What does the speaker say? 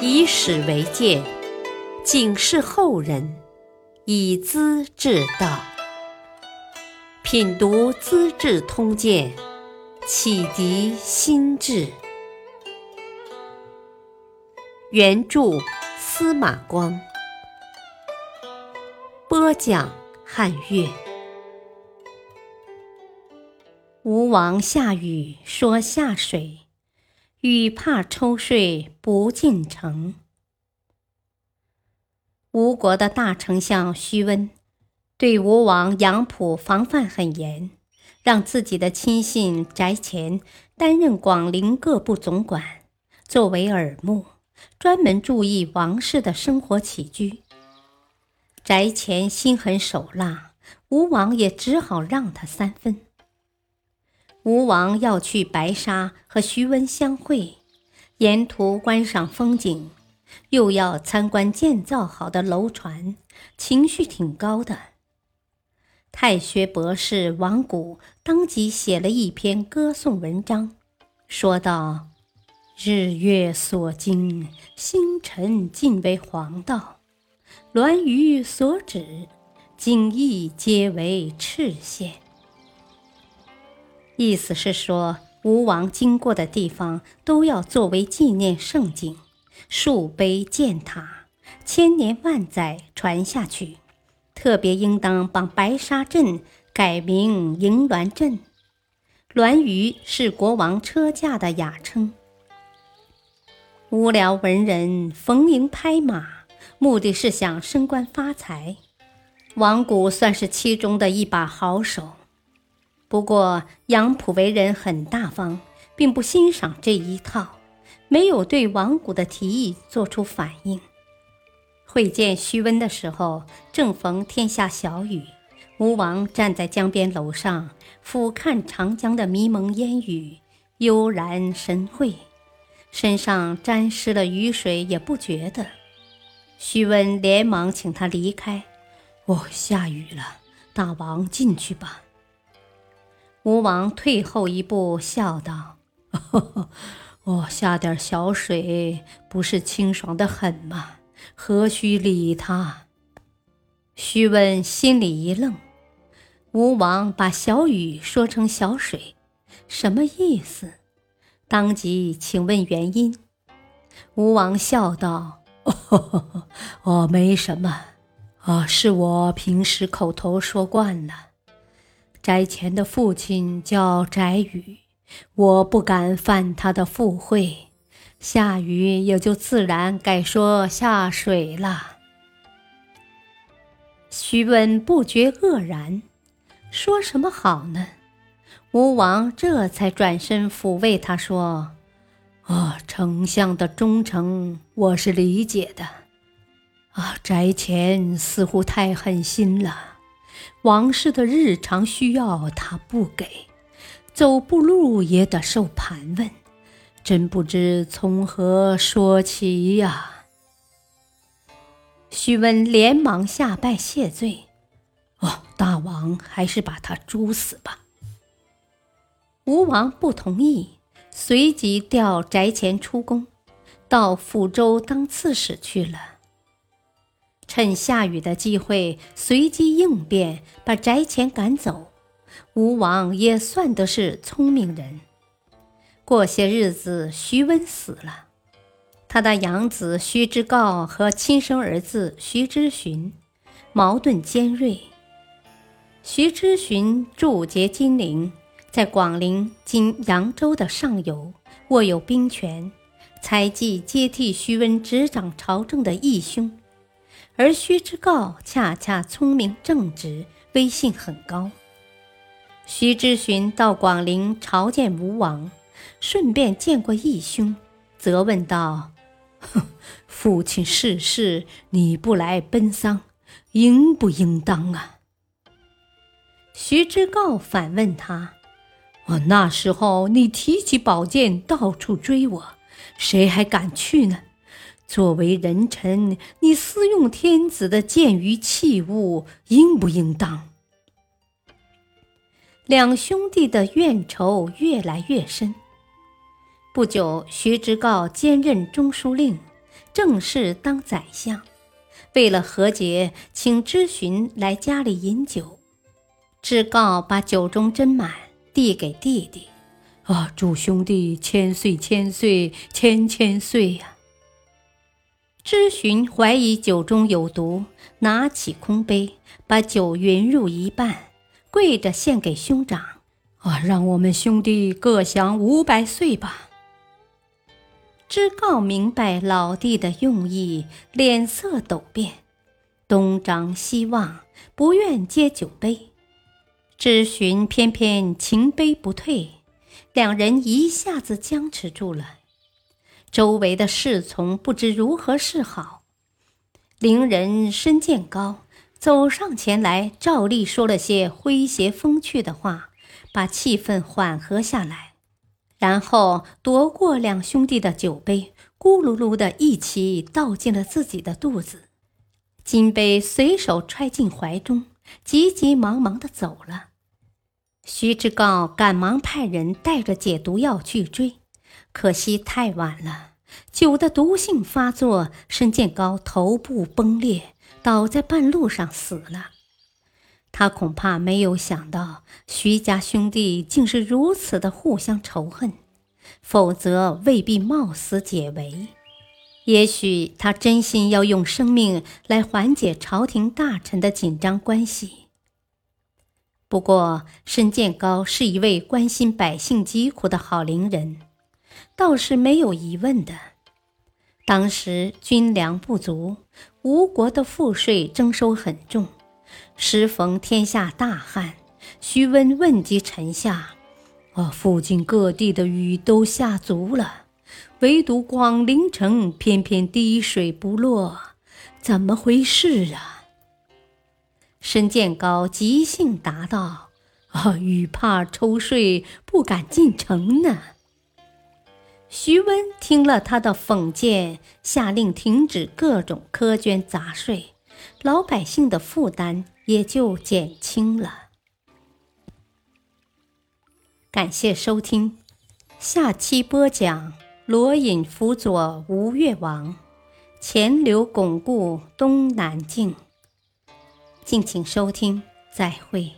以史为鉴，警示后人，以资治道。品读《资治通鉴》，启迪心智。原著司马光，播讲汉乐。吴王下雨说下水，雨怕抽税不进城。吴国的大丞相徐温对吴王杨普防范很严，让自己的亲信翟虔担任广陵各部总管，作为耳目，专门注意王室的生活起居。翟虔心狠手辣，吴王也只好让他三分。吴王要去白沙和徐温相会，沿途观赏风景，又要参观建造好的楼船，情绪挺高的。太学博士王谷当即写了一篇歌颂文章，说道：“日月所经，星辰尽为黄道；鸾舆所指，景异皆为赤县。”意思是说，吴王经过的地方都要作为纪念胜景，树碑建塔，千年万载传下去。特别应当把白沙镇改名迎鸾镇，鸾舆是国王车驾的雅称。无聊文人逢迎拍马，目的是想升官发财。王谷算是其中的一把好手。不过，杨浦为人很大方，并不欣赏这一套，没有对王谷的提议做出反应。会见徐温的时候，正逢天下小雨，吴王站在江边楼上俯瞰长江的迷蒙烟雨，悠然神会，身上沾湿了雨水也不觉得。徐温连忙请他离开：“哦，下雨了，大王进去吧。”吴王退后一步，笑道：“我 下点小水，不是清爽的很吗？何须理他？”徐温心里一愣，吴王把小雨说成小水，什么意思？当即请问原因。吴王笑道：“ 哦，没什么，啊，是我平时口头说惯了。”翟虔的父亲叫翟宇，我不敢犯他的父讳，下雨也就自然改说下水了。徐温不觉愕然，说什么好呢？吴王这才转身抚慰他说：“啊，丞相的忠诚我是理解的，啊，翟虔似乎太狠心了。”王室的日常需要他不给，走步路也得受盘问，真不知从何说起呀。徐温连忙下拜谢罪：“哦，大王还是把他诛死吧。”吴王不同意，随即调翟虔出宫，到抚州当刺史去了。趁下雨的机会，随机应变，把翟虔赶走。吴王也算得是聪明人。过些日子，徐温死了，他的养子徐之诰和亲生儿子徐之询矛盾尖锐。徐之询驻节金陵，在广陵（今扬州）的上游握有兵权，猜忌接替徐温执掌朝政的义兄。而徐之诰恰恰聪明正直，威信很高。徐之询到广陵朝见吴王，顺便见过义兄，责问道：“哼，父亲逝世，你不来奔丧，应不应当啊？”徐之诰反问他：“我那时候你提起宝剑到处追我，谁还敢去呢？”作为人臣，你私用天子的剑与器物，应不应当？两兄弟的怨仇越来越深。不久，徐之诰兼任中书令，正式当宰相。为了和解，请知询来家里饮酒。知告把酒盅斟满，递给弟弟。啊，祝兄弟千岁千岁千千岁呀！知询怀疑酒中有毒，拿起空杯，把酒匀入一半，跪着献给兄长。啊，让我们兄弟各享五百岁吧！知告明白老弟的用意，脸色陡变，东张西望，不愿接酒杯。知询偏偏情杯不退，两人一下子僵持住了。周围的侍从不知如何是好。伶人申建高走上前来，照例说了些诙谐风趣的话，把气氛缓和下来，然后夺过两兄弟的酒杯，咕噜噜的一起倒进了自己的肚子，金杯随手揣进怀中。急急忙忙的走了。徐志高赶忙派人带着解毒药去追，可惜太晚了，酒的毒性发作，申建高头部崩裂，倒在半路上死了。他恐怕没有想到徐家兄弟竟是如此的互相仇恨，否则未必冒死解围。也许他真心要用生命来缓解朝廷大臣的紧张关系。不过，申建高是一位关心百姓疾苦的好伶人，倒是没有疑问的。当时军粮不足，吴国的赋税征收很重，时逢天下大旱，徐温问及臣下：“啊，附近各地的雨都下足了。”唯独广陵城偏偏滴水不落，怎么回事啊？申建高即兴答道：“啊，雨怕抽税，不敢进城呢。”徐温听了他的讽谏，下令停止各种苛捐杂税，老百姓的负担也就减轻了。感谢收听，下期播讲。罗隐辅佐吴越王，钱镠巩固东南境。敬请收听，再会。